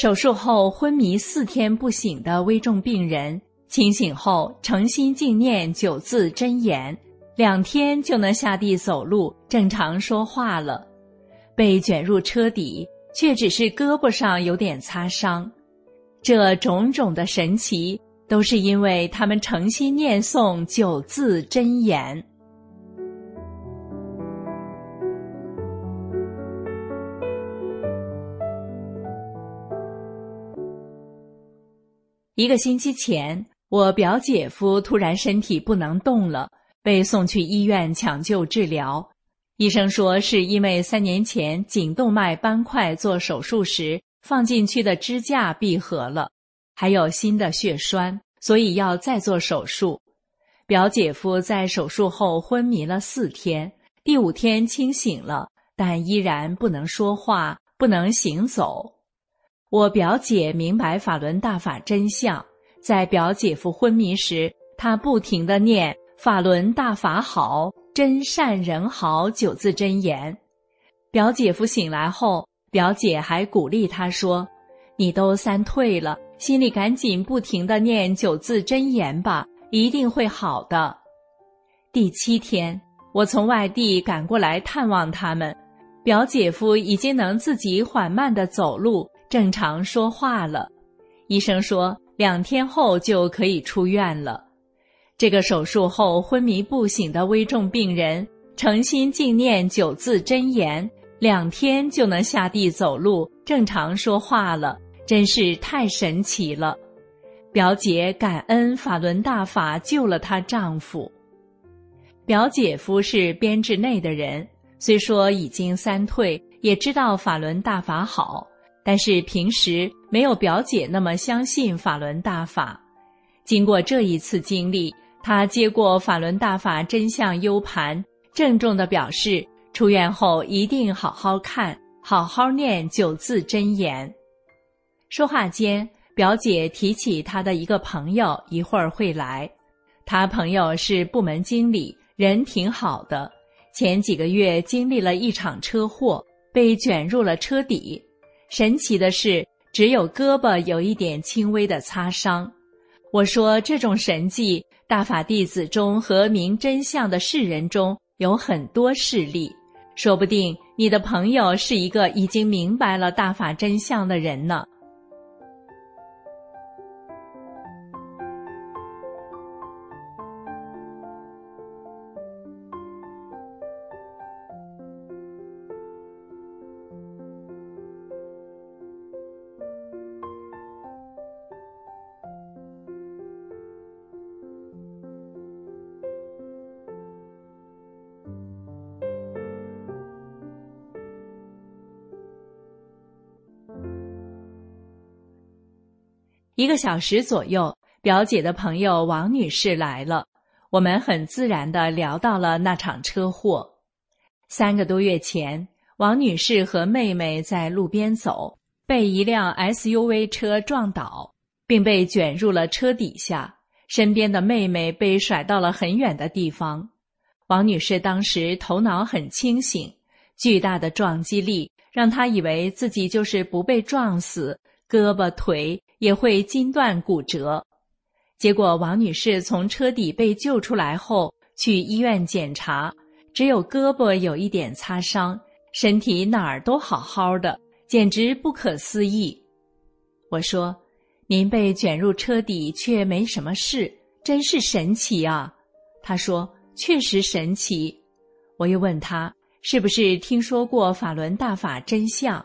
手术后昏迷四天不醒的危重病人，清醒后诚心静念九字真言，两天就能下地走路、正常说话了。被卷入车底，却只是胳膊上有点擦伤。这种种的神奇，都是因为他们诚心念诵九字真言。一个星期前，我表姐夫突然身体不能动了，被送去医院抢救治疗。医生说是因为三年前颈动脉斑块做手术时放进去的支架闭合了，还有新的血栓，所以要再做手术。表姐夫在手术后昏迷了四天，第五天清醒了，但依然不能说话，不能行走。我表姐明白法轮大法真相，在表姐夫昏迷时，她不停的念“法轮大法好，真善人好”九字真言。表姐夫醒来后，表姐还鼓励他说：“你都三退了，心里赶紧不停的念九字真言吧，一定会好的。”第七天，我从外地赶过来探望他们，表姐夫已经能自己缓慢的走路。正常说话了，医生说两天后就可以出院了。这个手术后昏迷不醒的危重病人，诚心静念九字真言，两天就能下地走路、正常说话了，真是太神奇了。表姐感恩法轮大法救了她丈夫。表姐夫是编制内的人，虽说已经三退，也知道法轮大法好。但是平时没有表姐那么相信法轮大法，经过这一次经历，他接过法轮大法真相 U 盘，郑重地表示出院后一定好好看，好好念九字真言。说话间，表姐提起她的一个朋友一会儿会来，她朋友是部门经理，人挺好的，前几个月经历了一场车祸，被卷入了车底。神奇的是，只有胳膊有一点轻微的擦伤。我说，这种神迹，大法弟子中和明真相的世人中有很多事例，说不定你的朋友是一个已经明白了大法真相的人呢。一个小时左右，表姐的朋友王女士来了，我们很自然的聊到了那场车祸。三个多月前，王女士和妹妹在路边走，被一辆 SUV 车撞倒，并被卷入了车底下。身边的妹妹被甩到了很远的地方。王女士当时头脑很清醒，巨大的撞击力让她以为自己就是不被撞死，胳膊腿也会筋断骨折。结果，王女士从车底被救出来后，去医院检查。只有胳膊有一点擦伤，身体哪儿都好好的，简直不可思议。我说：“您被卷入车底却没什么事，真是神奇啊！”他说：“确实神奇。”我又问他：“是不是听说过法轮大法真相？”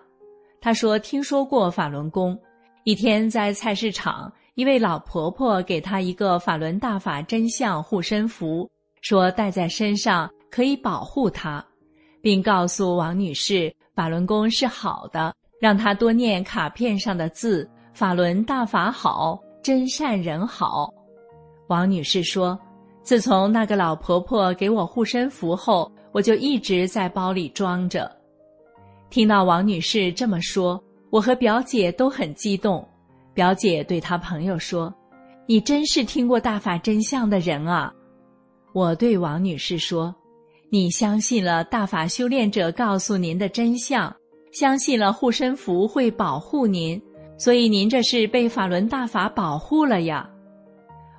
他说：“听说过法轮功。一天在菜市场，一位老婆婆给他一个法轮大法真相护身符，说带在身上。”可以保护他，并告诉王女士法轮功是好的，让她多念卡片上的字：“法轮大法好，真善人好。”王女士说：“自从那个老婆婆给我护身符后，我就一直在包里装着。”听到王女士这么说，我和表姐都很激动。表姐对她朋友说：“你真是听过大法真相的人啊！”我对王女士说。你相信了大法修炼者告诉您的真相，相信了护身符会保护您，所以您这是被法轮大法保护了呀。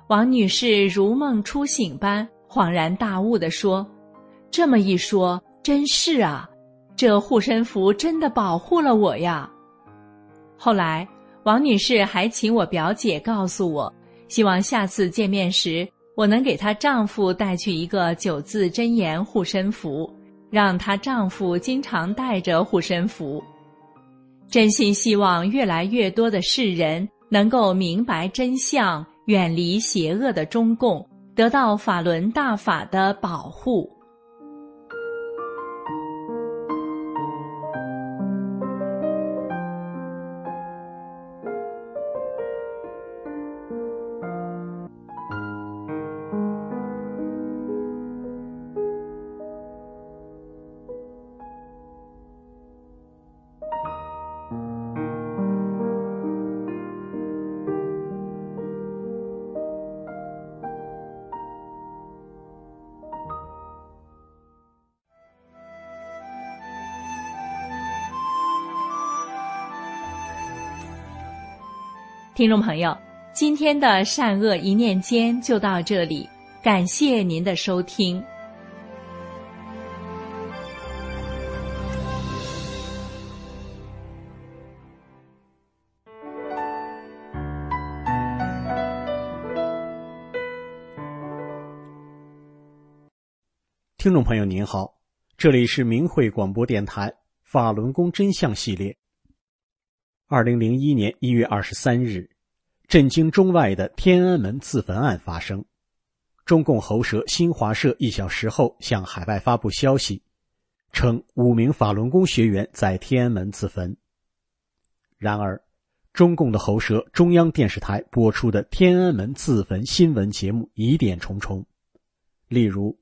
王女士如梦初醒般恍然大悟地说：“这么一说，真是啊，这护身符真的保护了我呀。”后来，王女士还请我表姐告诉我，希望下次见面时。我能给她丈夫带去一个九字真言护身符，让她丈夫经常带着护身符。真心希望越来越多的世人能够明白真相，远离邪恶的中共，得到法轮大法的保护。听众朋友，今天的善恶一念间就到这里，感谢您的收听。听众朋友您好，这里是明慧广播电台法轮功真相系列。二零零一年一月二十三日，震惊中外的天安门自焚案发生。中共喉舌新华社一小时后向海外发布消息，称五名法轮功学员在天安门自焚。然而，中共的喉舌中央电视台播出的天安门自焚新闻节目疑点重重，例如，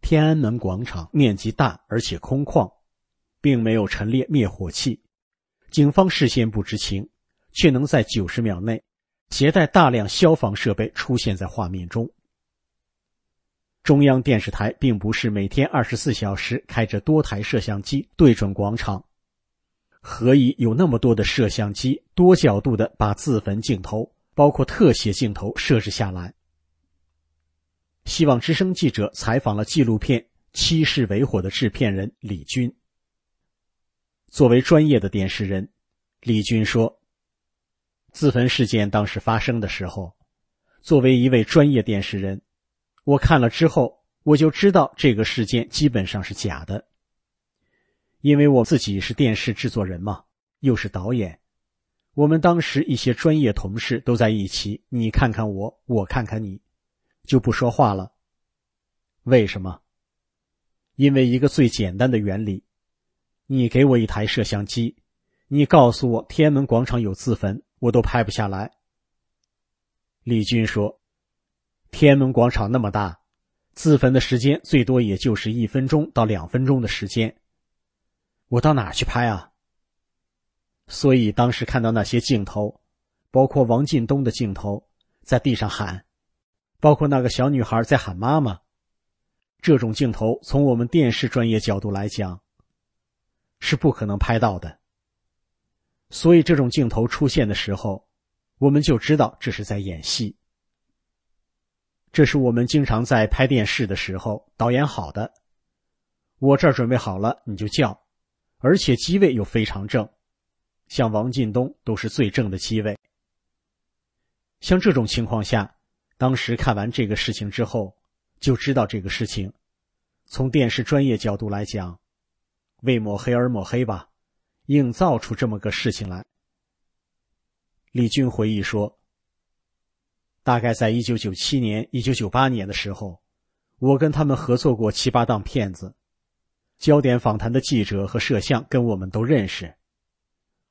天安门广场面积大而且空旷，并没有陈列灭火器。警方事先不知情，却能在九十秒内携带大量消防设备出现在画面中。中央电视台并不是每天二十四小时开着多台摄像机对准广场，何以有那么多的摄像机多角度的把自焚镜头，包括特写镜头设置下来？希望之声记者采访了纪录片《七世为火》的制片人李军。作为专业的电视人，李军说：“自焚事件当时发生的时候，作为一位专业电视人，我看了之后，我就知道这个事件基本上是假的。因为我自己是电视制作人嘛，又是导演，我们当时一些专业同事都在一起，你看看我，我看看你，就不说话了。为什么？因为一个最简单的原理。”你给我一台摄像机，你告诉我天安门广场有自焚，我都拍不下来。李军说：“天安门广场那么大，自焚的时间最多也就是一分钟到两分钟的时间。我到哪去拍啊？”所以当时看到那些镜头，包括王进东的镜头，在地上喊，包括那个小女孩在喊妈妈，这种镜头从我们电视专业角度来讲，是不可能拍到的。所以这种镜头出现的时候，我们就知道这是在演戏。这是我们经常在拍电视的时候导演好的，我这儿准备好了你就叫，而且机位又非常正。像王进东都是最正的机位。像这种情况下，当时看完这个事情之后，就知道这个事情，从电视专业角度来讲，为抹黑而抹黑吧，硬造出这么个事情来。李军回忆说：“大概在一九九七年、一九九八年的时候，我跟他们合作过七八档片子，焦点访谈的记者和摄像跟我们都认识。”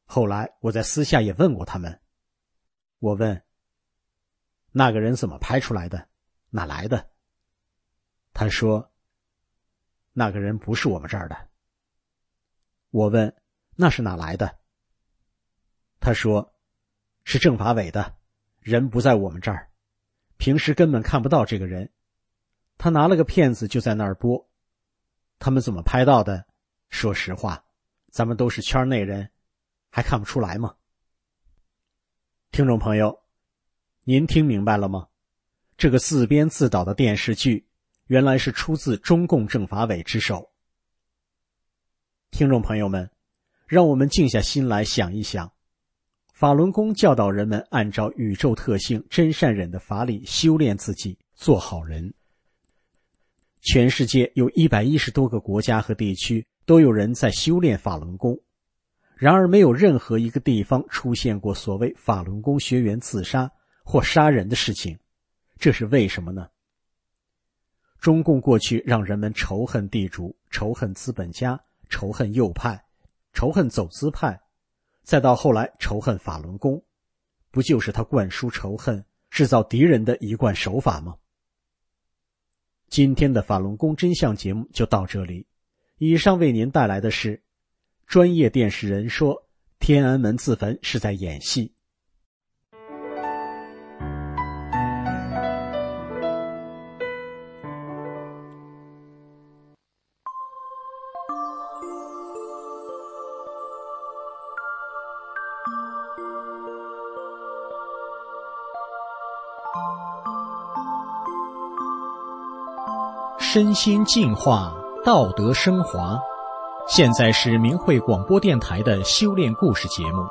后来我在私下也问过他们，我问：“那个人怎么拍出来的？哪来的？”他说：“那个人不是我们这儿的。”我问：“那是哪来的？”他说：“是政法委的，人不在我们这儿，平时根本看不到这个人。他拿了个片子就在那儿播，他们怎么拍到的？说实话，咱们都是圈内人。”还看不出来吗？听众朋友，您听明白了吗？这个自编自导的电视剧，原来是出自中共政法委之手。听众朋友们，让我们静下心来想一想：法轮功教导人们按照宇宙特性真善忍的法理修炼自己，做好人。全世界有一百一十多个国家和地区都有人在修炼法轮功。然而，没有任何一个地方出现过所谓法轮功学员自杀或杀人的事情，这是为什么呢？中共过去让人们仇恨地主、仇恨资本家、仇恨右派、仇恨走资派，再到后来仇恨法轮功，不就是他灌输仇恨、制造敌人的一贯手法吗？今天的法轮功真相节目就到这里，以上为您带来的是。专业电视人说：“天安门自焚是在演戏。”身心净化，道德升华。现在是明慧广播电台的修炼故事节目。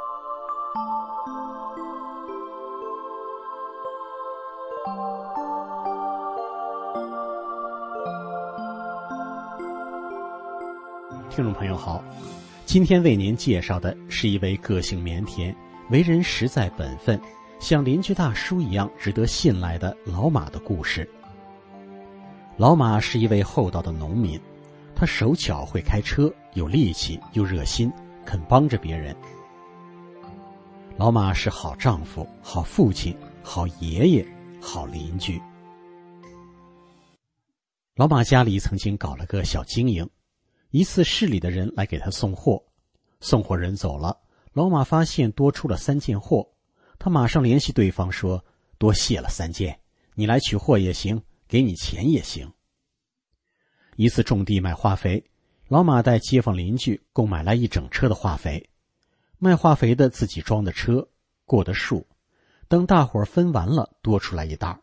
听众朋友好，今天为您介绍的是一位个性腼腆、为人实在本分、像邻居大叔一样值得信赖的老马的故事。老马是一位厚道的农民。他手巧会开车，有力气又热心，肯帮着别人。老马是好丈夫、好父亲、好爷爷、好邻居。老马家里曾经搞了个小经营，一次市里的人来给他送货，送货人走了，老马发现多出了三件货，他马上联系对方说：“多谢了三件，你来取货也行，给你钱也行。”一次种地买化肥，老马带街坊邻居共买来一整车的化肥，卖化肥的自己装的车过的数，等大伙分完了，多出来一袋。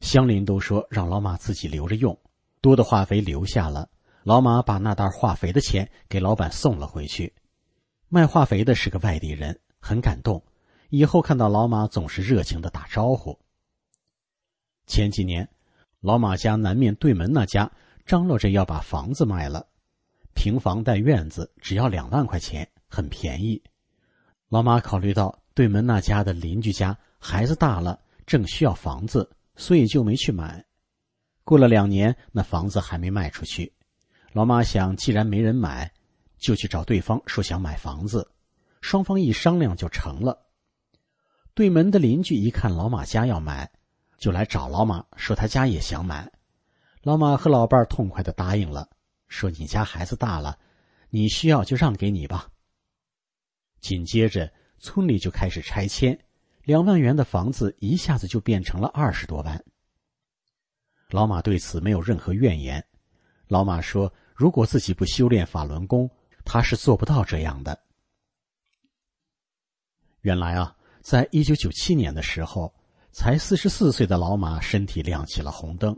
乡邻都说让老马自己留着用，多的化肥留下了，老马把那袋化肥的钱给老板送了回去。卖化肥的是个外地人，很感动，以后看到老马总是热情的打招呼。前几年。老马家南面对门那家张罗着要把房子卖了，平房带院子，只要两万块钱，很便宜。老马考虑到对门那家的邻居家孩子大了，正需要房子，所以就没去买。过了两年，那房子还没卖出去。老马想，既然没人买，就去找对方说想买房子。双方一商量就成了。对门的邻居一看老马家要买，就来找老马说他家也想买。老马和老伴儿痛快的答应了，说：“你家孩子大了，你需要就让给你吧。”紧接着，村里就开始拆迁，两万元的房子一下子就变成了二十多万。老马对此没有任何怨言。老马说：“如果自己不修炼法轮功，他是做不到这样的。”原来啊，在一九九七年的时候，才四十四岁的老马身体亮起了红灯，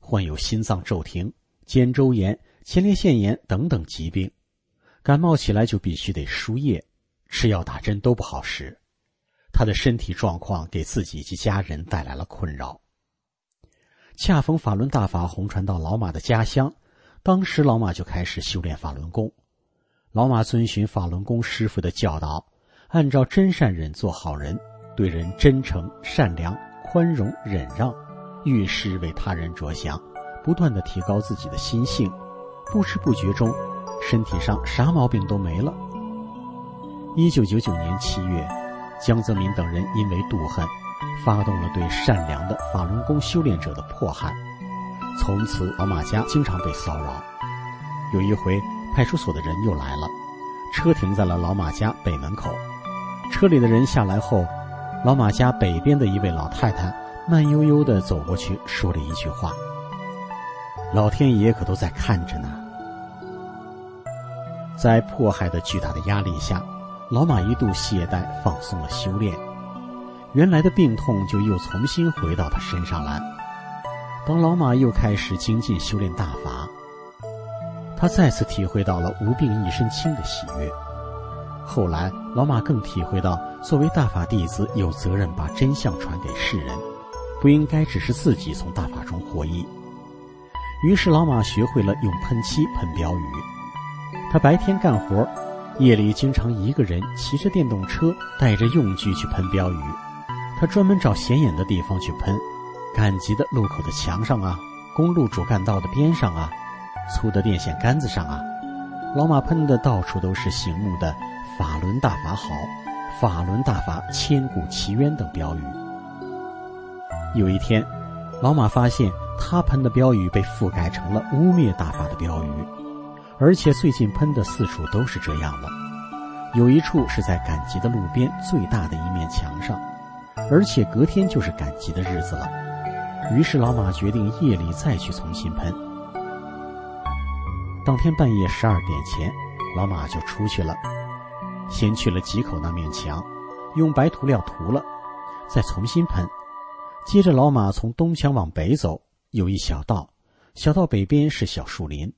患有心脏骤停、肩周炎、前列腺炎等等疾病，感冒起来就必须得输液，吃药打针都不好使，他的身体状况给自己及家人带来了困扰。恰逢法轮大法红传到老马的家乡，当时老马就开始修炼法轮功。老马遵循法轮功师傅的教导，按照真善忍做好人，对人真诚、善良、宽容、忍让，遇事为他人着想，不断的提高自己的心性。不知不觉中，身体上啥毛病都没了。一九九九年七月，江泽民等人因为妒恨。发动了对善良的法轮功修炼者的迫害，从此老马家经常被骚扰。有一回，派出所的人又来了，车停在了老马家北门口。车里的人下来后，老马家北边的一位老太太慢悠悠的走过去，说了一句话：“老天爷可都在看着呢。”在迫害的巨大的压力下，老马一度懈怠，放松了修炼。原来的病痛就又重新回到他身上来。当老马又开始精进修炼大法，他再次体会到了无病一身轻的喜悦。后来，老马更体会到，作为大法弟子，有责任把真相传给世人，不应该只是自己从大法中获益。于是，老马学会了用喷漆喷标语。他白天干活，夜里经常一个人骑着电动车，带着用具去喷标语。他专门找显眼的地方去喷，赶集的路口的墙上啊，公路主干道的边上啊，粗的电线杆子上啊，老马喷的到处都是醒目的“法轮大法好”“法轮大法千古奇冤”等标语。有一天，老马发现他喷的标语被覆盖成了污蔑大法的标语，而且最近喷的四处都是这样了，有一处是在赶集的路边最大的一面墙上。而且隔天就是赶集的日子了，于是老马决定夜里再去重新喷。当天半夜十二点前，老马就出去了，先去了几口那面墙，用白涂料涂了，再重新喷。接着老马从东墙往北走，有一小道，小道北边是小树林。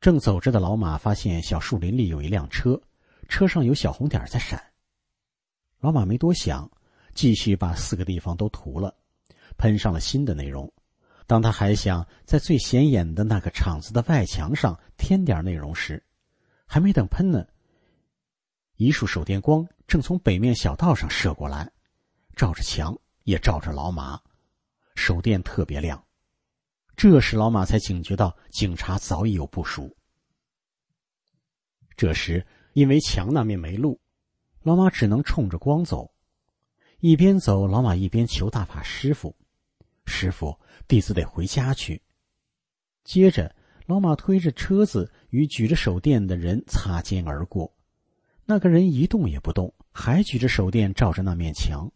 正走着的老马发现小树林里有一辆车，车上有小红点在闪。老马没多想。继续把四个地方都涂了，喷上了新的内容。当他还想在最显眼的那个厂子的外墙上添点内容时，还没等喷呢，一束手电光正从北面小道上射过来，照着墙也照着老马，手电特别亮。这时老马才警觉到警察早已有部署。这时因为墙那面没路，老马只能冲着光走。一边走，老马一边求大法师傅：“师傅，弟子得回家去。”接着，老马推着车子与举着手电的人擦肩而过。那个人一动也不动，还举着手电照着那面墙。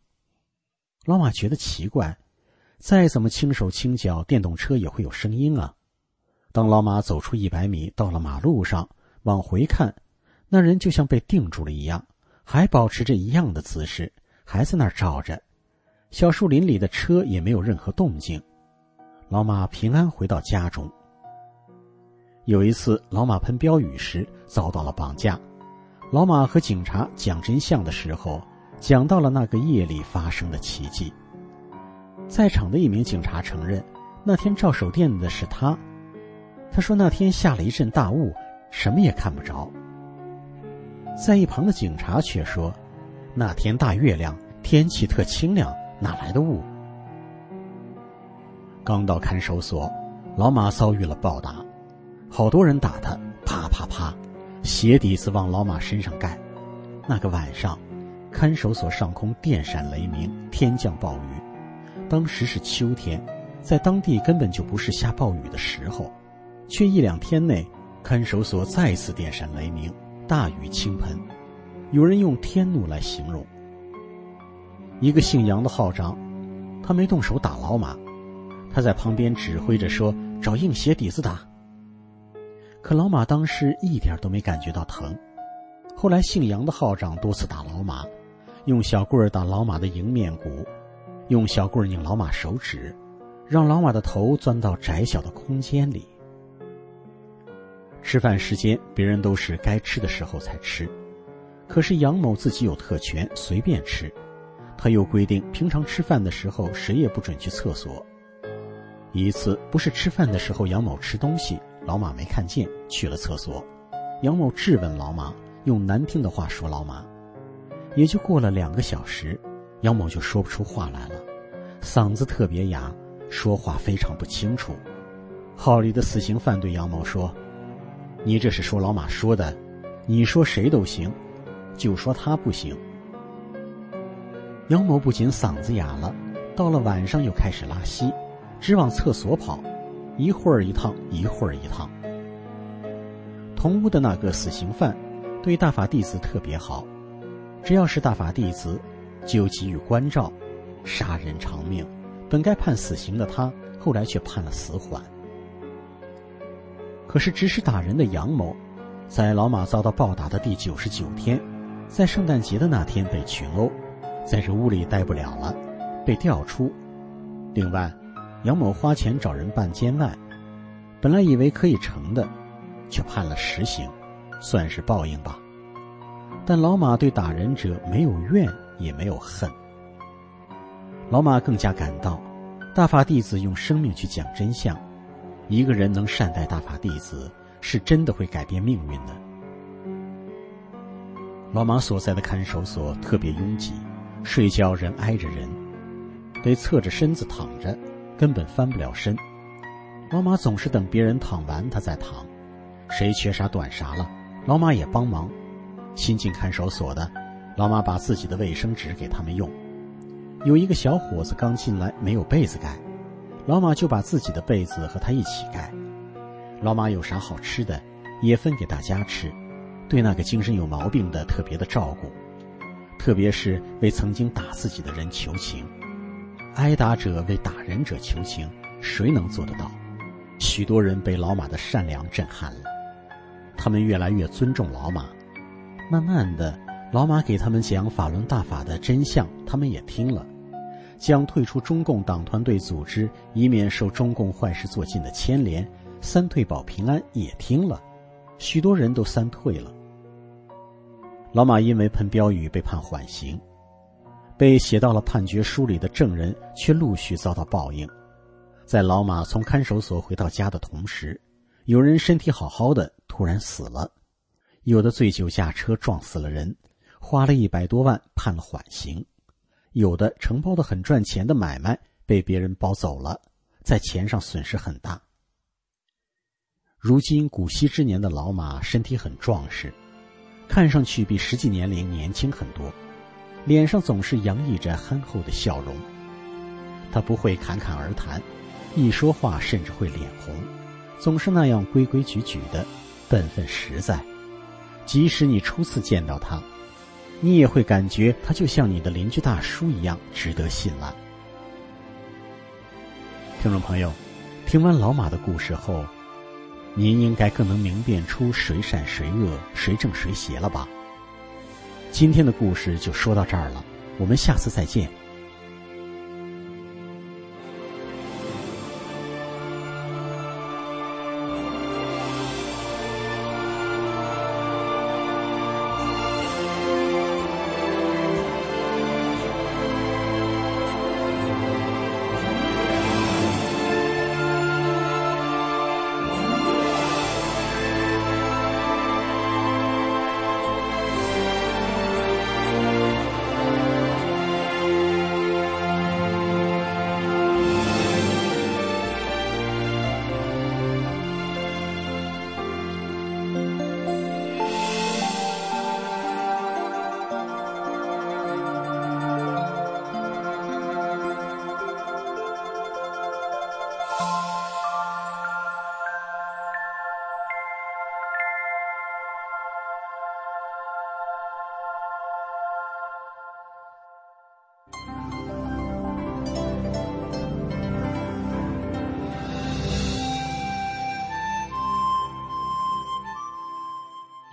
老马觉得奇怪，再怎么轻手轻脚，电动车也会有声音啊。当老马走出一百米，到了马路上，往回看，那人就像被定住了一样，还保持着一样的姿势。还在那儿照着，小树林里的车也没有任何动静。老马平安回到家中。有一次，老马喷标语时遭到了绑架，老马和警察讲真相的时候，讲到了那个夜里发生的奇迹。在场的一名警察承认，那天照手电的是他。他说那天下了一阵大雾，什么也看不着。在一旁的警察却说。那天大月亮，天气特清亮，哪来的雾？刚到看守所，老马遭遇了暴打，好多人打他，啪啪啪，鞋底子往老马身上盖。那个晚上，看守所上空电闪雷鸣，天降暴雨。当时是秋天，在当地根本就不是下暴雨的时候，却一两天内，看守所再次电闪雷鸣，大雨倾盆。有人用天怒来形容。一个姓杨的号长，他没动手打老马，他在旁边指挥着说：“找硬鞋底子打。”可老马当时一点都没感觉到疼。后来姓杨的号长多次打老马，用小棍儿打老马的迎面骨，用小棍儿拧老马手指，让老马的头钻到窄小的空间里。吃饭时间，别人都是该吃的时候才吃，可是杨某自己有特权，随便吃。他又规定，平常吃饭的时候谁也不准去厕所。一次不是吃饭的时候，杨某吃东西，老马没看见，去了厕所。杨某质问老马，用难听的话说老马。也就过了两个小时，杨某就说不出话来了，嗓子特别哑，说话非常不清楚。号里的死刑犯对杨某说：“你这是说老马说的，你说谁都行，就说他不行。”杨某不仅嗓子哑了，到了晚上又开始拉稀，直往厕所跑，一会儿一趟，一会儿一趟。同屋的那个死刑犯，对大法弟子特别好，只要是大法弟子，就给予关照，杀人偿命。本该判死刑的他，后来却判了死缓。可是指使打人的杨某，在老马遭到暴打的第九十九天，在圣诞节的那天被群殴。在这屋里待不了了，被调出。另外，杨某花钱找人办监外，本来以为可以成的，却判了实刑，算是报应吧。但老马对打人者没有怨，也没有恨。老马更加感到，大法弟子用生命去讲真相，一个人能善待大法弟子，是真的会改变命运的。老马所在的看守所特别拥挤。睡觉人挨着人，得侧着身子躺着，根本翻不了身。老马总是等别人躺完，他再躺。谁缺啥短啥了，老马也帮忙。新进看守所的，老马把自己的卫生纸给他们用。有一个小伙子刚进来，没有被子盖，老马就把自己的被子和他一起盖。老马有啥好吃的，也分给大家吃，对那个精神有毛病的特别的照顾。特别是为曾经打自己的人求情，挨打者为打人者求情，谁能做得到？许多人被老马的善良震撼了，他们越来越尊重老马。慢慢的，老马给他们讲法轮大法的真相，他们也听了；将退出中共党团队组织，以免受中共坏事做尽的牵连，三退保平安也听了，许多人都三退了。老马因为喷标语被判缓刑，被写到了判决书里的证人却陆续遭到报应。在老马从看守所回到家的同时，有人身体好好的突然死了，有的醉酒驾车撞死了人，花了一百多万判了缓刑；有的承包的很赚钱的买卖被别人包走了，在钱上损失很大。如今古稀之年的老马身体很壮实。看上去比实际年龄年轻很多，脸上总是洋溢着憨厚的笑容。他不会侃侃而谈，一说话甚至会脸红，总是那样规规矩矩的，本分实在。即使你初次见到他，你也会感觉他就像你的邻居大叔一样值得信赖。听众朋友，听完老马的故事后。您应该更能明辨出谁善谁恶、谁正谁邪了吧？今天的故事就说到这儿了，我们下次再见。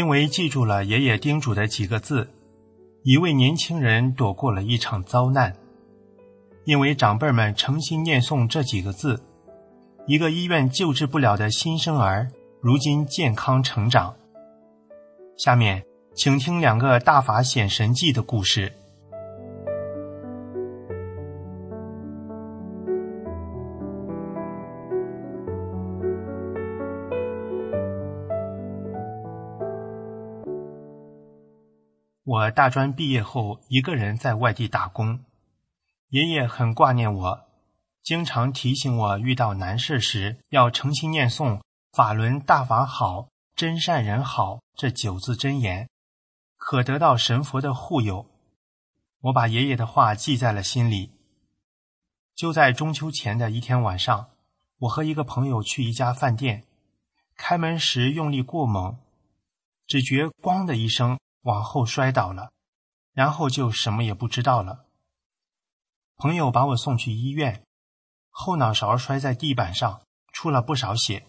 因为记住了爷爷叮嘱的几个字，一位年轻人躲过了一场遭难。因为长辈们诚心念诵这几个字，一个医院救治不了的新生儿，如今健康成长。下面，请听两个大法显神迹的故事。我大专毕业后，一个人在外地打工。爷爷很挂念我，经常提醒我遇到难事时要诚心念诵“法轮大法好，真善人好”这九字真言，可得到神佛的护佑。我把爷爷的话记在了心里。就在中秋前的一天晚上，我和一个朋友去一家饭店，开门时用力过猛，只觉“咣”的一声往后摔倒了，然后就什么也不知道了。朋友把我送去医院，后脑勺摔在地板上，出了不少血。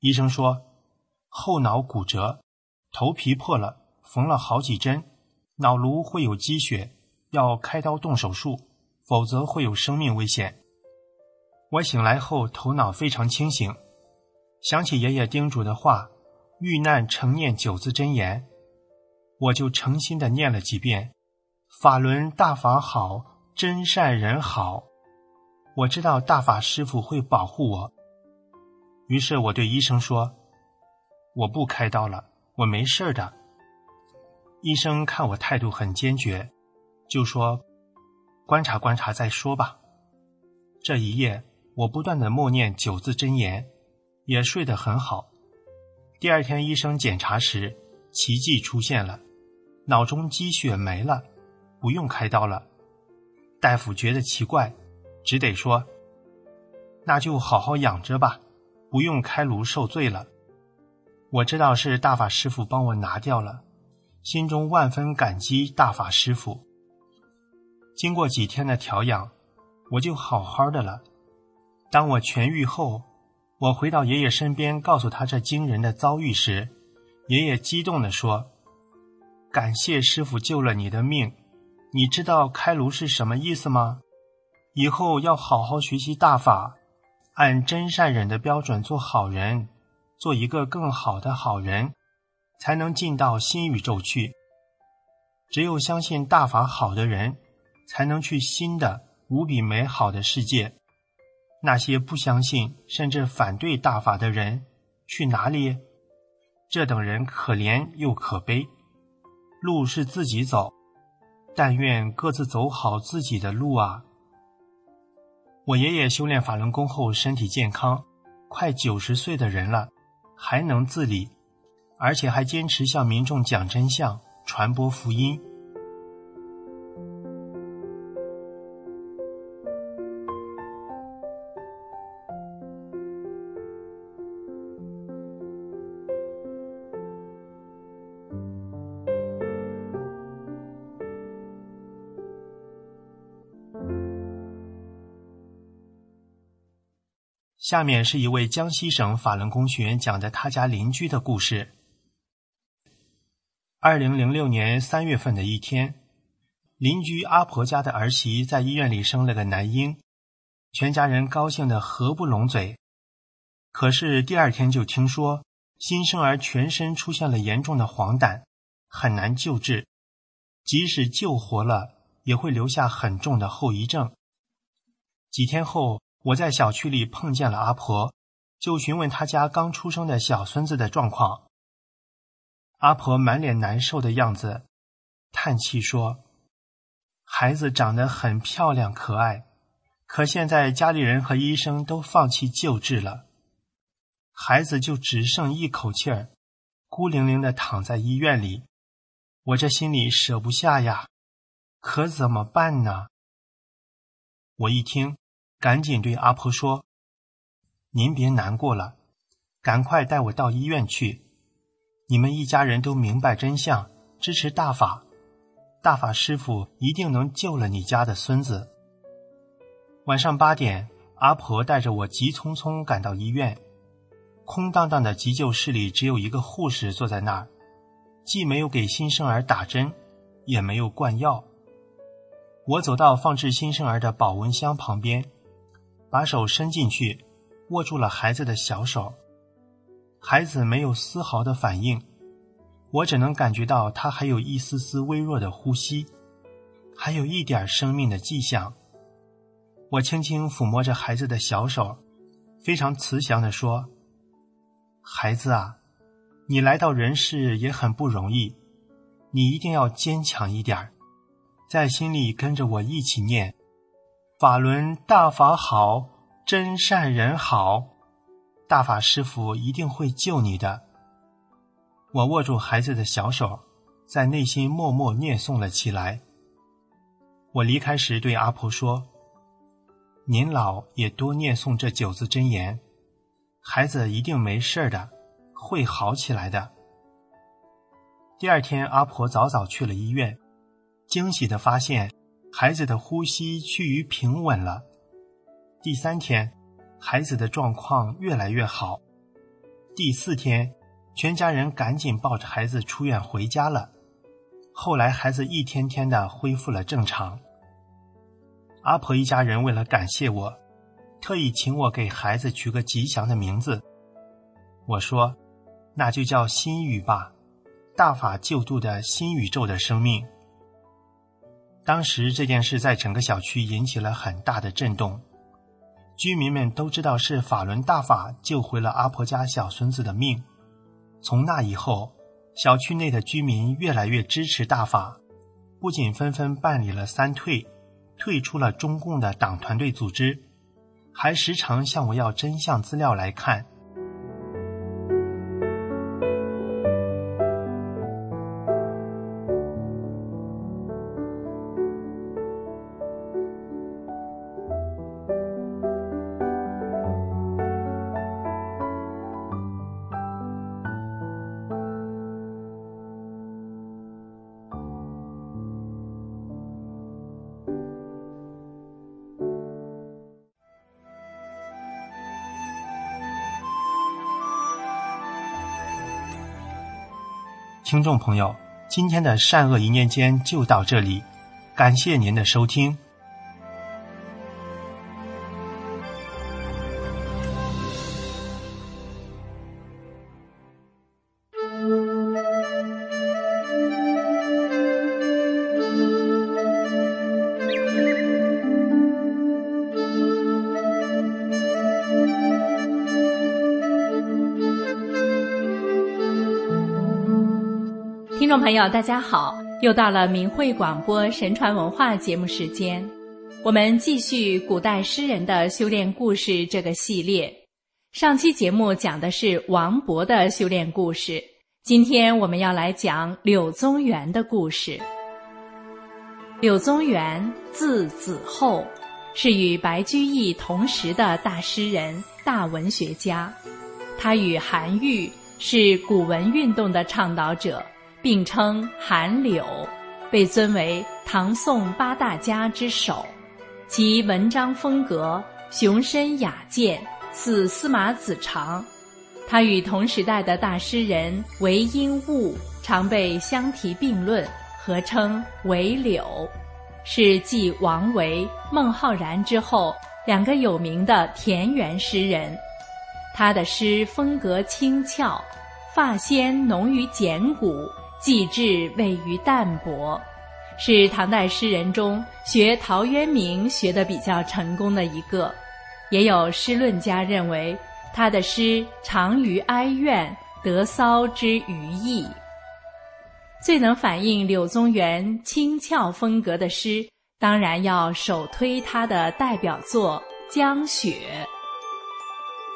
医生说后脑骨折，头皮破了，缝了好几针，脑颅会有积血，要开刀动手术，否则会有生命危险。我醒来后头脑非常清醒，想起爷爷叮嘱的话：“遇难成念九字真言”，我就诚心的念了几遍：“法轮大法好。”真善人好，我知道大法师傅会保护我。于是我对医生说：“我不开刀了，我没事的。”医生看我态度很坚决，就说：“观察观察再说吧。”这一夜，我不断的默念九字真言，也睡得很好。第二天医生检查时，奇迹出现了，脑中积血没了，不用开刀了。大夫觉得奇怪，只得说：“那就好好养着吧，不用开颅受罪了。”我知道是大法师傅帮我拿掉了，心中万分感激大法师傅。经过几天的调养，我就好好的了。当我痊愈后，我回到爷爷身边，告诉他这惊人的遭遇时，爷爷激动地说：“感谢师傅救了你的命。”你知道开颅是什么意思吗？以后要好好学习大法，按真善忍的标准做好人，做一个更好的好人，才能进到新宇宙去。只有相信大法好的人，才能去新的无比美好的世界。那些不相信甚至反对大法的人，去哪里？这等人可怜又可悲，路是自己走。但愿各自走好自己的路啊！我爷爷修炼法轮功后身体健康，快九十岁的人了，还能自理，而且还坚持向民众讲真相、传播福音。下面是一位江西省法轮功学员讲的他家邻居的故事。二零零六年三月份的一天，邻居阿婆家的儿媳在医院里生了个男婴，全家人高兴的合不拢嘴。可是第二天就听说新生儿全身出现了严重的黄疸，很难救治，即使救活了，也会留下很重的后遗症。几天后。我在小区里碰见了阿婆，就询问她家刚出生的小孙子的状况。阿婆满脸难受的样子，叹气说：“孩子长得很漂亮可爱，可现在家里人和医生都放弃救治了，孩子就只剩一口气儿，孤零零的躺在医院里，我这心里舍不下呀，可怎么办呢？我一听，赶紧对阿婆说：“您别难过了，赶快带我到医院去。你们一家人都明白真相，支持大法，大法师傅一定能救了你家的孙子。”晚上八点，阿婆带着我急匆匆赶到医院。空荡荡的急救室里只有一个护士坐在那儿，既没有给新生儿打针，也没有灌药。我走到放置新生儿的保温箱旁边，把手伸进去，握住了孩子的小手。孩子没有丝毫的反应，我只能感觉到他还有一丝丝微弱的呼吸，还有一点生命的迹象。我轻轻抚摸着孩子的小手，非常慈祥地说：“孩子啊，你来到人世也很不容易，你一定要坚强一点在心里跟着我一起念：法轮大法好，真善人好，大法师傅一定会救你的。”我握住孩子的小手，在内心默默念诵了起来。我离开时对阿婆说。您老也多念诵这九字真言，孩子一定没事的，会好起来的。第二天，阿婆早早去了医院，惊喜的发现孩子的呼吸趋于平稳了。第三天，孩子的状况越来越好。第四天，全家人赶紧抱着孩子出院回家了。后来，孩子一天天的恢复了正常。阿婆一家人为了感谢我，特意请我给孩子取个吉祥的名字。我说：“那就叫新宇吧，大法救度的新宇宙的生命。”当时这件事在整个小区引起了很大的震动，居民们都知道是法轮大法救回了阿婆家小孙子的命。从那以后，小区内的居民越来越支持大法，不仅纷纷办理了三退。退出了中共的党团队组织，还时常向我要真相资料来看。听众朋友，今天的善恶一念间就到这里，感谢您的收听。听众朋友，大家好！又到了明慧广播神传文化节目时间，我们继续古代诗人的修炼故事这个系列。上期节目讲的是王勃的修炼故事，今天我们要来讲柳宗元的故事。柳宗元字子厚，是与白居易同时的大诗人、大文学家。他与韩愈是古文运动的倡导者。并称韩柳，被尊为唐宋八大家之首。其文章风格雄深雅健，似司马子长。他与同时代的大诗人韦应物常被相提并论，合称韦柳，是继王维、孟浩然之后两个有名的田园诗人。他的诗风格轻俏，发纤浓于简古。寄志位于淡泊，是唐代诗人中学陶渊明学得比较成功的一个。也有诗论家认为他的诗长于哀怨，得骚之余意。最能反映柳宗元轻俏风格的诗，当然要首推他的代表作《江雪》。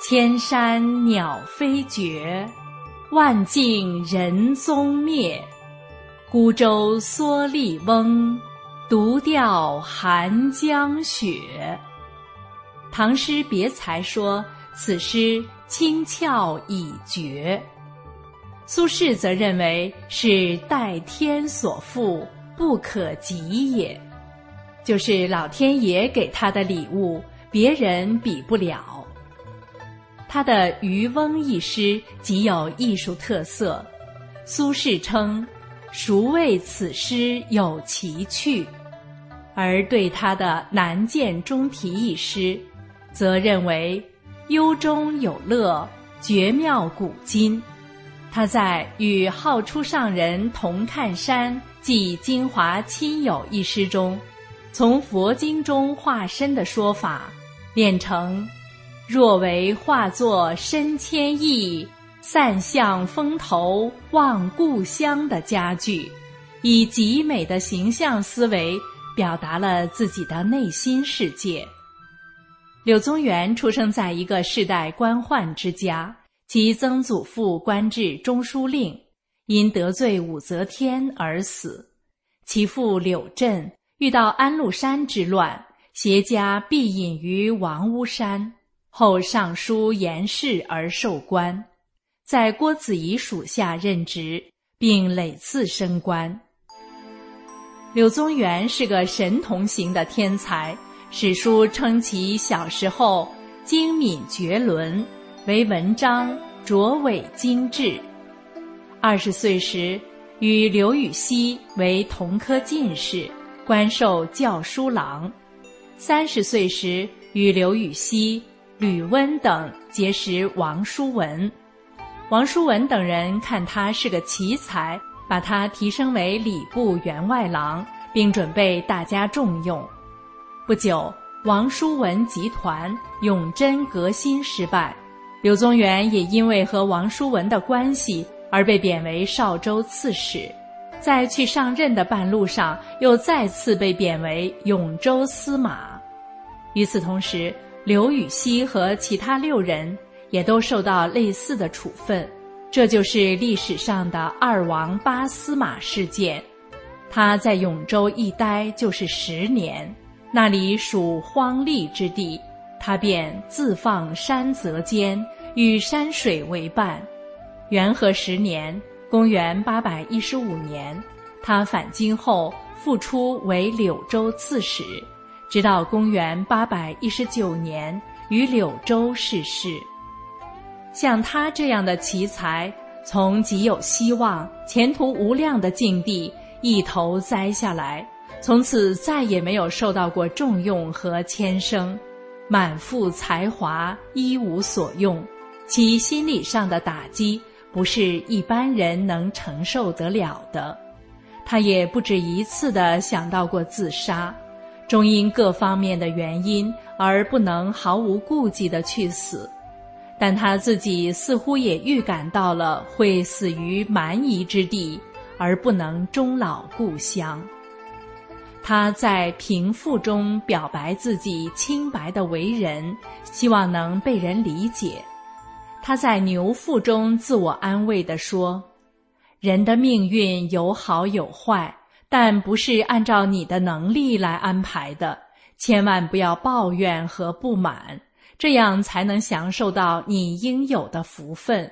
千山鸟飞绝，万径人踪灭。孤舟蓑笠翁，独钓寒江雪。唐诗别裁说此诗清峭已绝。苏轼则认为是代天所赋，不可及也，就是老天爷给他的礼物，别人比不了。他的《渔翁》一诗极有艺术特色，苏轼称“孰谓此诗有奇趣”，而对他的《南涧中题》一诗，则认为幽中有乐，绝妙古今。他在与好出上人同看山寄精华亲友一诗中，从佛经中化身的说法，练成“若为化作身千亿，散向风头望故乡”的佳句，以极美的形象思维表达了自己的内心世界。柳宗元出生在一个世代官宦之家。其曾祖父官至中书令，因得罪武则天而死。其父柳镇遇到安禄山之乱，携家避隐于王屋山，后上书言事而受官，在郭子仪属下任职，并累次升官。柳宗元是个神童型的天才，史书称其小时候精敏绝伦。为文章卓伟精致，二十岁时与刘禹锡为同科进士，官授校书郎；三十岁时与刘禹锡、吕温等结识王叔文，王叔文等人看他是个奇才，把他提升为礼部员外郎，并准备大家重用。不久，王叔文集团永贞革新失败。柳宗元也因为和王叔文的关系而被贬为邵州刺史，在去上任的半路上又再次被贬为永州司马。与此同时，刘禹锡和其他六人也都受到类似的处分，这就是历史上的“二王八司马”事件。他在永州一待就是十年，那里属荒僻之地。他便自放山泽间，与山水为伴。元和十年（公元八百一十五年），他返京后复出为柳州刺史，直到公元八百一十九年于柳州逝世。像他这样的奇才，从极有希望、前途无量的境地一头栽下来，从此再也没有受到过重用和牵升。满腹才华一无所用，其心理上的打击不是一般人能承受得了的。他也不止一次的想到过自杀，终因各方面的原因而不能毫无顾忌的去死。但他自己似乎也预感到了会死于蛮夷之地，而不能终老故乡。他在平复中表白自己清白的为人，希望能被人理解。他在牛腹中自我安慰地说：“人的命运有好有坏，但不是按照你的能力来安排的。千万不要抱怨和不满，这样才能享受到你应有的福分。”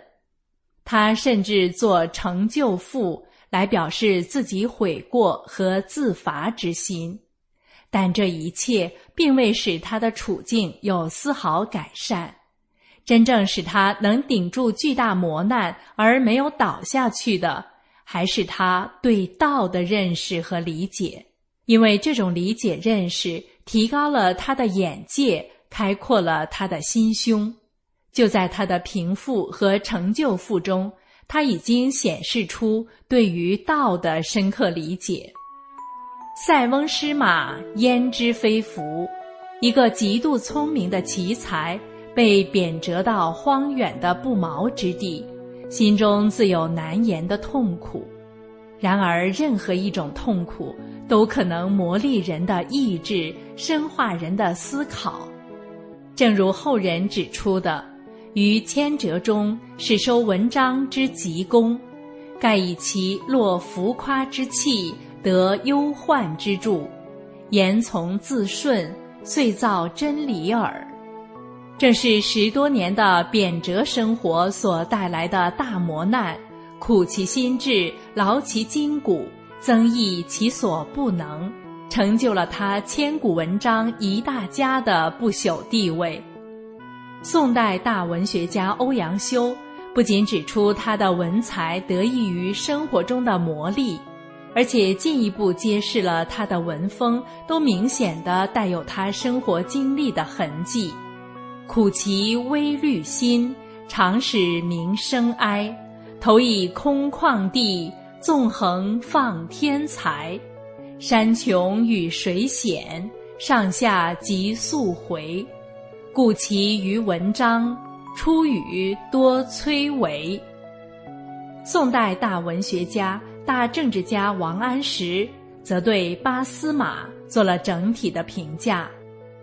他甚至做成就赋。来表示自己悔过和自罚之心，但这一切并未使他的处境有丝毫改善。真正使他能顶住巨大磨难而没有倒下去的，还是他对道的认识和理解。因为这种理解认识提高了他的眼界，开阔了他的心胸。就在他的平复和成就赋中。他已经显示出对于道的深刻理解。塞翁失马，焉知非福？一个极度聪明的奇才被贬谪到荒远的不毛之地，心中自有难言的痛苦。然而，任何一种痛苦都可能磨砺人的意志，深化人的思考。正如后人指出的，于千折中始收文章之极功，盖以其落浮夸之气，得忧患之助，言从自顺，遂造真理耳。正是十多年的贬谪生活所带来的大磨难，苦其心志，劳其筋骨，增益其所不能。成就了他千古文章一大家的不朽地位。宋代大文学家欧阳修不仅指出他的文才得益于生活中的磨砺，而且进一步揭示了他的文风都明显的带有他生活经历的痕迹。苦其微虑心，常使民生哀。投以空旷地，纵横放天才。山穷与水险，上下即速回。故其于文章出语多崔嵬。宋代大文学家、大政治家王安石则对八司马做了整体的评价，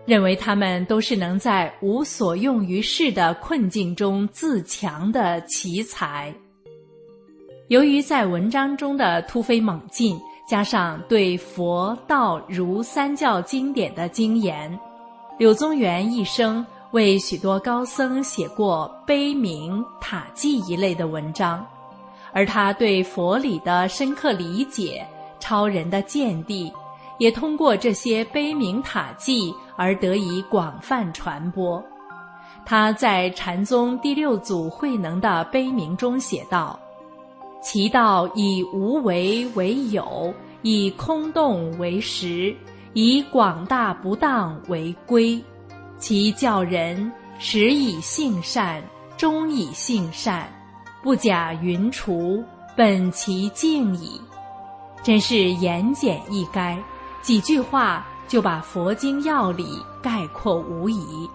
认为他们都是能在无所用于世的困境中自强的奇才。由于在文章中的突飞猛进。加上对佛道儒三教经典的精研，柳宗元一生为许多高僧写过碑铭塔记一类的文章，而他对佛理的深刻理解、超人的见地，也通过这些碑铭塔记而得以广泛传播。他在禅宗第六祖慧能的碑铭中写道。其道以无为为有，以空洞为实，以广大不当为归。其教人始以性善，终以性善，不假云除，本其静矣。真是言简意赅，几句话就把佛经要理概括无疑。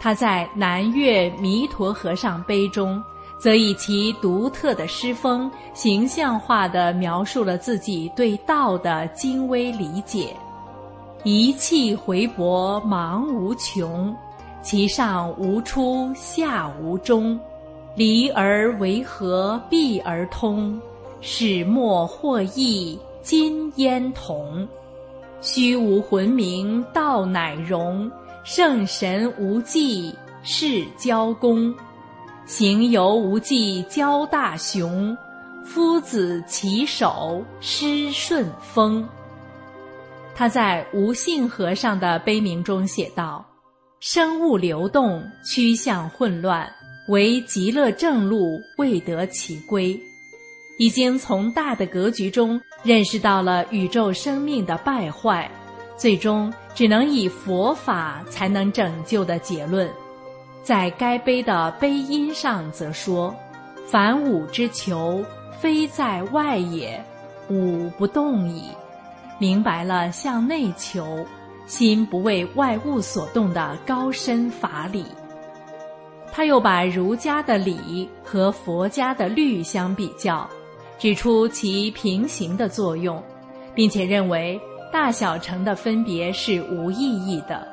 他在南岳弥陀和尚碑中。则以其独特的诗风，形象化地描述了自己对道的精微理解。一气回薄茫无穷，其上无出，下无终。离而为合，闭而通，始末或异，今焉同？虚无魂明，道乃荣。圣神无际，是交公。行游无际交大雄，夫子骑手师顺风。他在无性和尚的悲鸣中写道：“生物流动，趋向混乱，唯极乐正路未得其归。”已经从大的格局中认识到了宇宙生命的败坏，最终只能以佛法才能拯救的结论。在该碑的碑音上则说：“凡吾之求，非在外也，吾不动矣。”明白了向内求，心不为外物所动的高深法理。他又把儒家的礼和佛家的律相比较，指出其平行的作用，并且认为大小乘的分别是无意义的，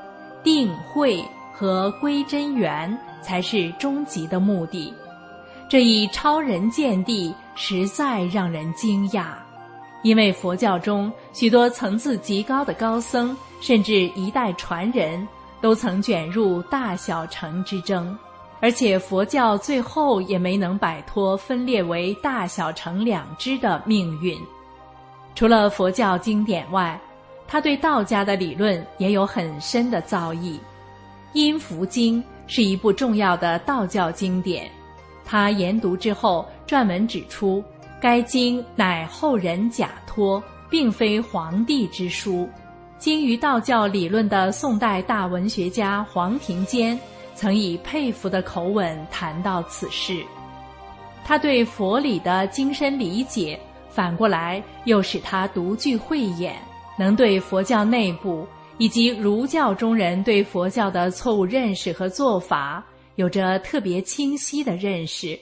定慧。和归真源才是终极的目的，这一超人见地实在让人惊讶。因为佛教中许多层次极高的高僧，甚至一代传人，都曾卷入大小乘之争，而且佛教最后也没能摆脱分裂为大小乘两支的命运。除了佛教经典外，他对道家的理论也有很深的造诣。《阴符经》是一部重要的道教经典，他研读之后撰文指出，该经乃后人假托，并非皇帝之书。精于道教理论的宋代大文学家黄庭坚，曾以佩服的口吻谈到此事。他对佛理的精深理解，反过来又使他独具慧眼，能对佛教内部。以及儒教中人对佛教的错误认识和做法，有着特别清晰的认识，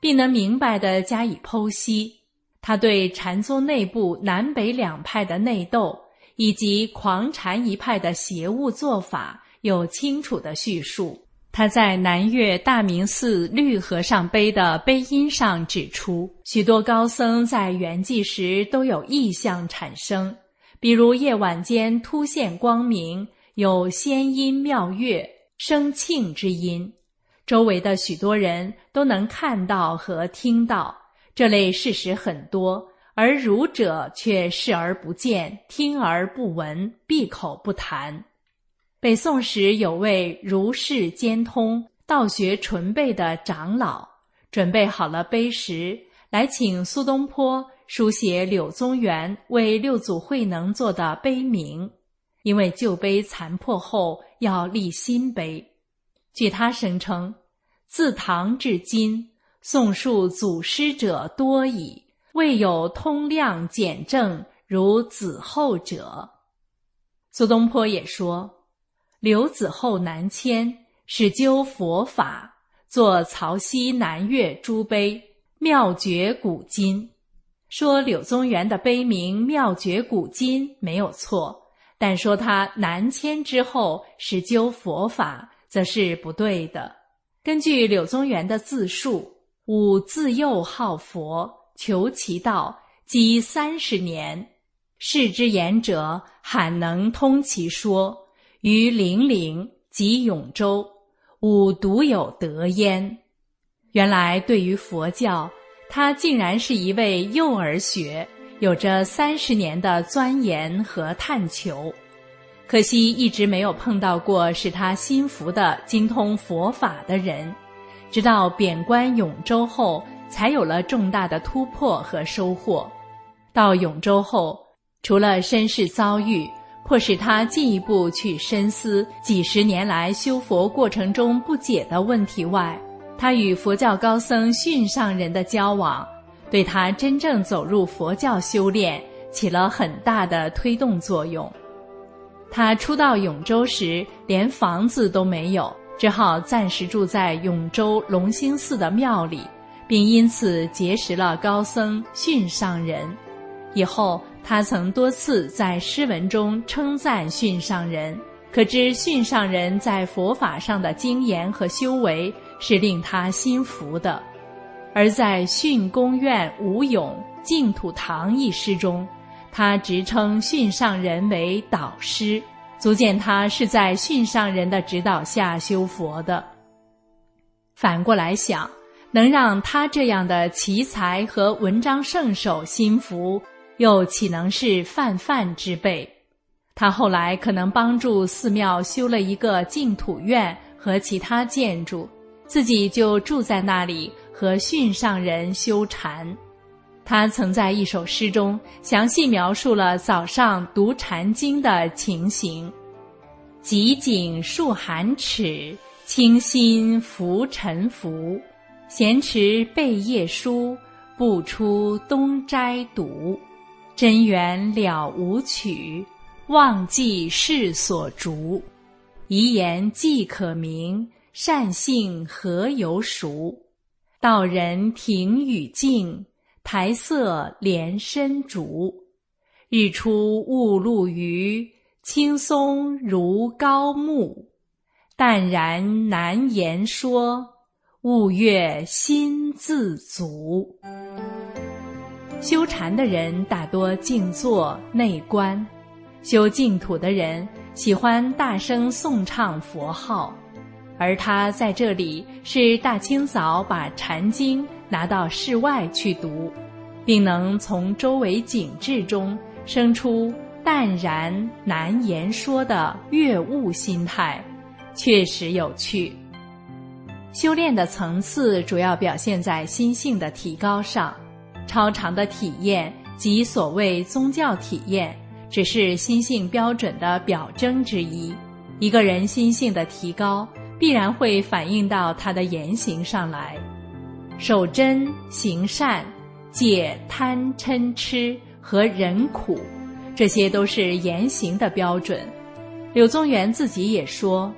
并能明白地加以剖析。他对禅宗内部南北两派的内斗，以及狂禅一派的邪物做法有清楚的叙述。他在南岳大明寺绿和尚碑的碑音上指出，许多高僧在圆寂时都有异象产生，比如夜晚间突现光明，有仙音妙乐、声磬之音，周围的许多人都能看到和听到。这类事实很多，而儒者却视而不见，听而不闻，闭口不谈。北宋时有位儒释兼通、道学纯备的长老，准备好了碑石，来请苏东坡书写柳宗元为六祖慧能做的碑铭。因为旧碑残破后要立新碑。据他声称，自唐至今，宋述祖师者多矣，未有通量简正如子厚者。苏东坡也说。刘子厚南迁，始究佛法，作曹溪南岳诸碑，妙绝古今。说柳宗元的碑名妙绝古今没有错，但说他南迁之后始究佛法，则是不对的。根据柳宗元的自述，吾自幼好佛，求其道，积三十年，世之言者，罕能通其说。于零陵及永州，吾独有得焉。原来对于佛教，他竟然是一位幼儿学，有着三十年的钻研和探求。可惜一直没有碰到过使他心服的精通佛法的人。直到贬官永州后，才有了重大的突破和收获。到永州后，除了身世遭遇。迫使他进一步去深思几十年来修佛过程中不解的问题外，他与佛教高僧训上人的交往，对他真正走入佛教修炼起了很大的推动作用。他初到永州时，连房子都没有，只好暂时住在永州龙兴寺的庙里，并因此结识了高僧训上人。以后。他曾多次在诗文中称赞训上人，可知训上人在佛法上的精研和修为是令他心服的。而在《训公院吴咏净土堂》一诗中，他直称训上人为导师，足见他是在训上人的指导下修佛的。反过来想，能让他这样的奇才和文章圣手心服。又岂能是泛泛之辈？他后来可能帮助寺庙修了一个净土院和其他建筑，自己就住在那里和训上人修禅。他曾在一首诗中详细描述了早上读禅经的情形：极景数寒尺，清心浮沉浮。闲持背夜书，不出东斋读。真缘了无取，忘记世所逐。遗言既可明，善性何由熟？道人庭宇静，台色连深竹。日出雾露余，青松如高木。淡然难言说，悟月心自足。修禅的人大多静坐内观，修净土的人喜欢大声诵唱佛号，而他在这里是大清早把禅经拿到室外去读，并能从周围景致中生出淡然难言说的悦悟心态，确实有趣。修炼的层次主要表现在心性的提高上。超长的体验及所谓宗教体验，只是心性标准的表征之一。一个人心性的提高，必然会反映到他的言行上来。守真、行善、戒贪嗔痴和忍苦，这些都是言行的标准。柳宗元自己也说：“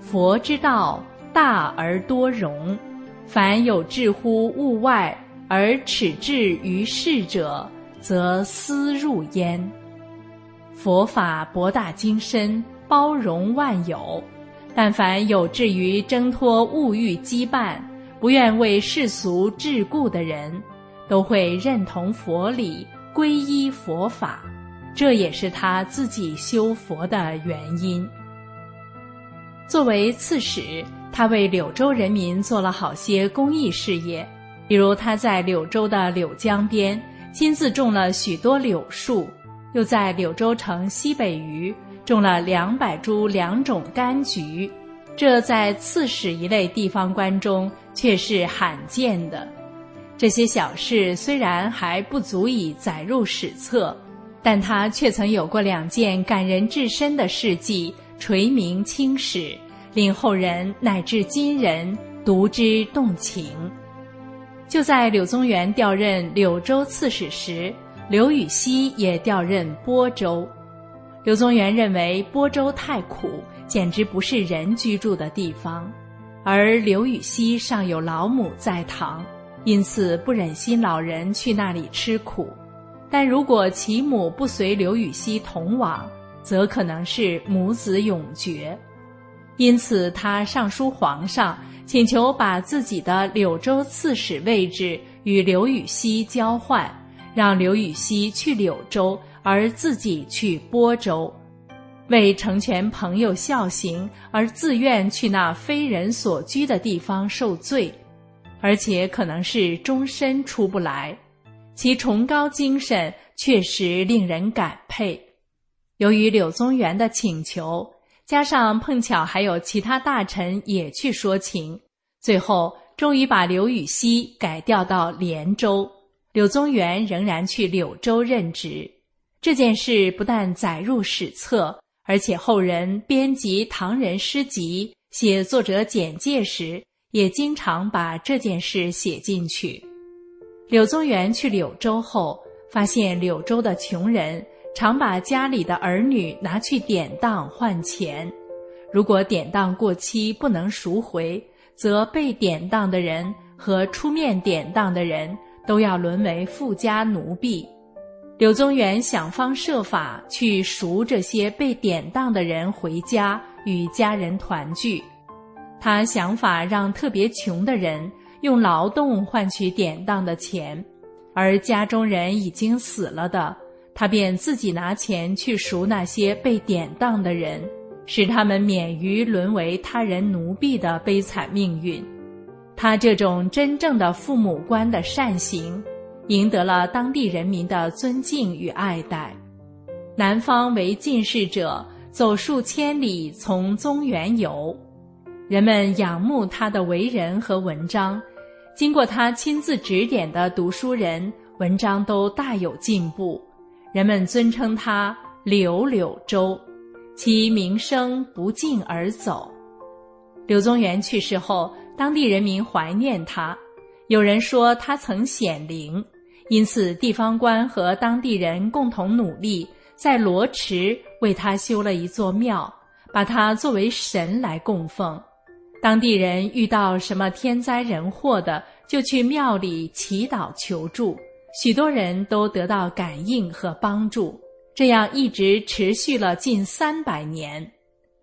佛之道大而多容，凡有智乎物外。”而耻至于世者，则思入焉。佛法博大精深，包容万有。但凡有志于挣脱物欲羁绊，不愿为世俗桎梏的人，都会认同佛理，皈依佛法。这也是他自己修佛的原因。作为刺史，他为柳州人民做了好些公益事业，比如他在柳州的柳江边亲自种了许多柳树，又在柳州城西北隅。种了两百株两种柑橘，这在刺史一类地方官中却是罕见的。这些小事虽然还不足以载入史册，但他却曾有过两件感人至深的事迹，垂名青史，令后人乃至今人读之动情。就在柳宗元调任柳州刺史时，刘禹锡也调任播州。柳宗元认为播州太苦，简直不是人居住的地方，而刘禹锡尚有老母在堂，因此不忍心老人去那里吃苦。但如果其母不随刘禹锡同往，则可能是母子永绝。因此，他上书皇上，请求把自己的柳州刺史位置与刘禹锡交换，让刘禹锡去柳州。而自己去播州，为成全朋友孝行而自愿去那非人所居的地方受罪，而且可能是终身出不来，其崇高精神确实令人感佩。由于柳宗元的请求，加上碰巧还有其他大臣也去说情，最后终于把刘禹锡改调到连州，柳宗元仍然去柳州任职。这件事不但载入史册，而且后人编辑唐人诗集、写作者简介时，也经常把这件事写进去。柳宗元去柳州后，发现柳州的穷人常把家里的儿女拿去典当换钱，如果典当过期不能赎回，则被典当的人和出面典当的人都要沦为富家奴婢。柳宗元想方设法去赎这些被典当的人回家与家人团聚，他想法让特别穷的人用劳动换取典当的钱，而家中人已经死了的，他便自己拿钱去赎那些被典当的人，使他们免于沦为他人奴婢的悲惨命运。他这种真正的父母官的善行。赢得了当地人民的尊敬与爱戴。南方为进士者走数千里从中原游，人们仰慕他的为人和文章。经过他亲自指点的读书人，文章都大有进步。人们尊称他柳柳州，其名声不胫而走。柳宗元去世后，当地人民怀念他，有人说他曾显灵。因此，地方官和当地人共同努力，在罗池为他修了一座庙，把他作为神来供奉。当地人遇到什么天灾人祸的，就去庙里祈祷求助，许多人都得到感应和帮助。这样一直持续了近三百年，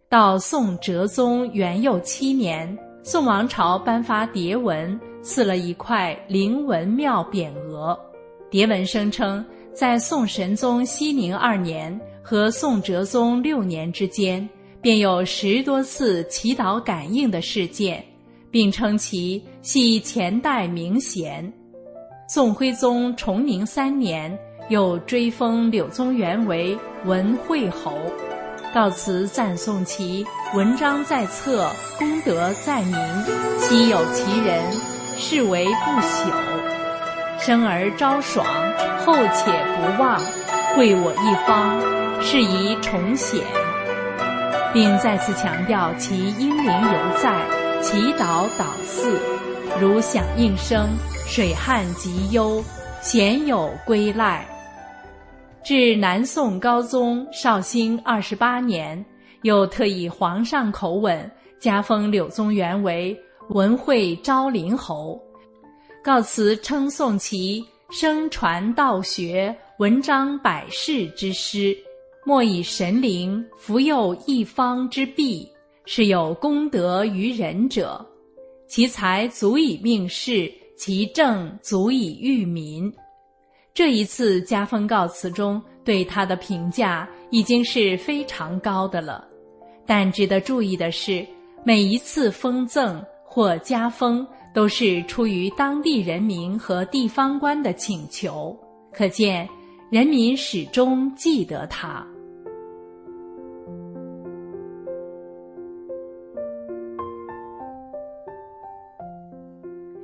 到宋哲宗元佑七年，宋王朝颁发牒文，赐了一块灵文庙匾额。牒文声称，在宋神宗熙宁二年和宋哲宗六年之间，便有十多次祈祷感应的事件，并称其系前代名贤。宋徽宗崇宁三年，又追封柳宗元为文惠侯，告辞赞颂其文章在册，功德在民，昔有其人，是为不朽。生而昭爽，后且不忘，贵我一方，是宜重显，并再次强调其英灵犹在，祈祷祷祀，如响应声，水旱极忧，鲜有归赖。至南宋高宗绍兴二十八年，又特以皇上口吻加封柳宗元为文惠昭灵侯。告辞称颂其声传道学、文章百世之师，莫以神灵福佑一方之弊，是有功德于人者。其才足以命世，其政足以育民。这一次加封告辞中对他的评价已经是非常高的了，但值得注意的是，每一次封赠或加封都是出于当地人民和地方官的请求，可见人民始终记得他。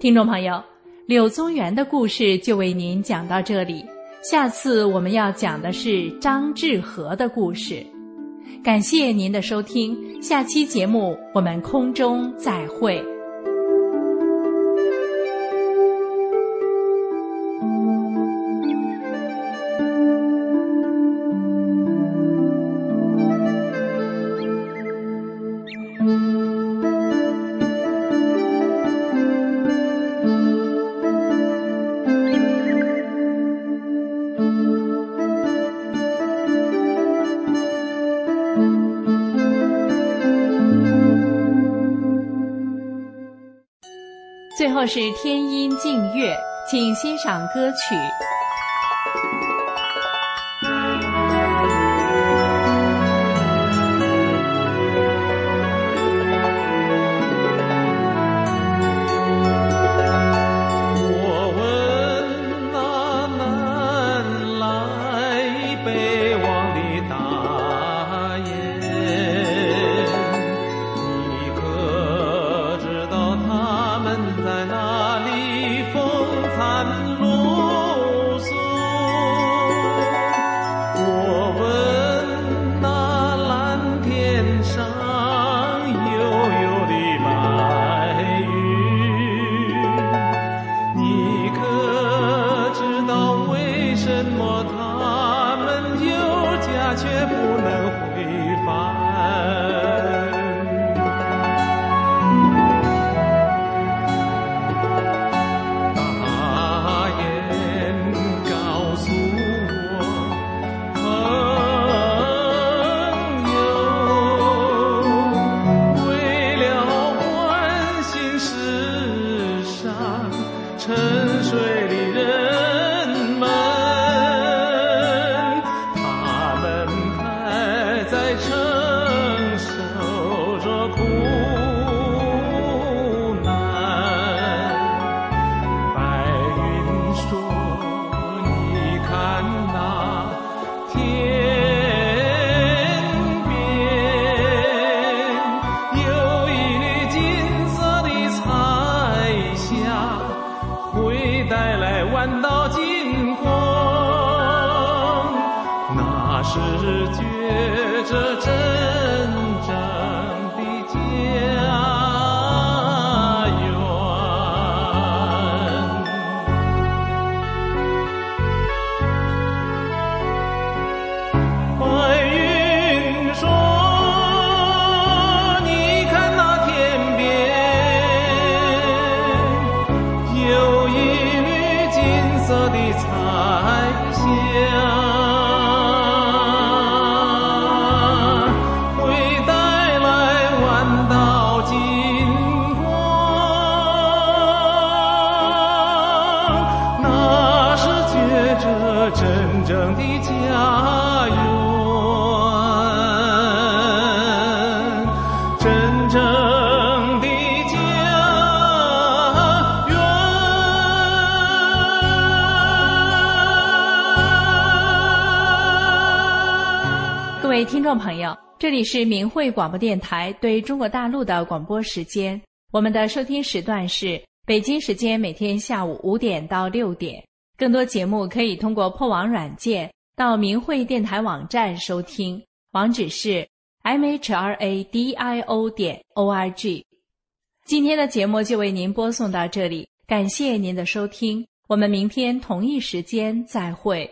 听众朋友。柳宗元的故事就为您讲到这里，下次我们要讲的是张志和的故事。感谢您的收听，下期节目我们空中再会。是天音静月，请欣赏歌曲。这里是明慧广播电台对中国大陆的广播时间。我们的收听时段是北京时间每天下午五点到六点。更多节目可以通过破网软件到明慧电台网站收听，网址是 mhradio 点 org。今天的节目就为您播送到这里，感谢您的收听，我们明天同一时间再会。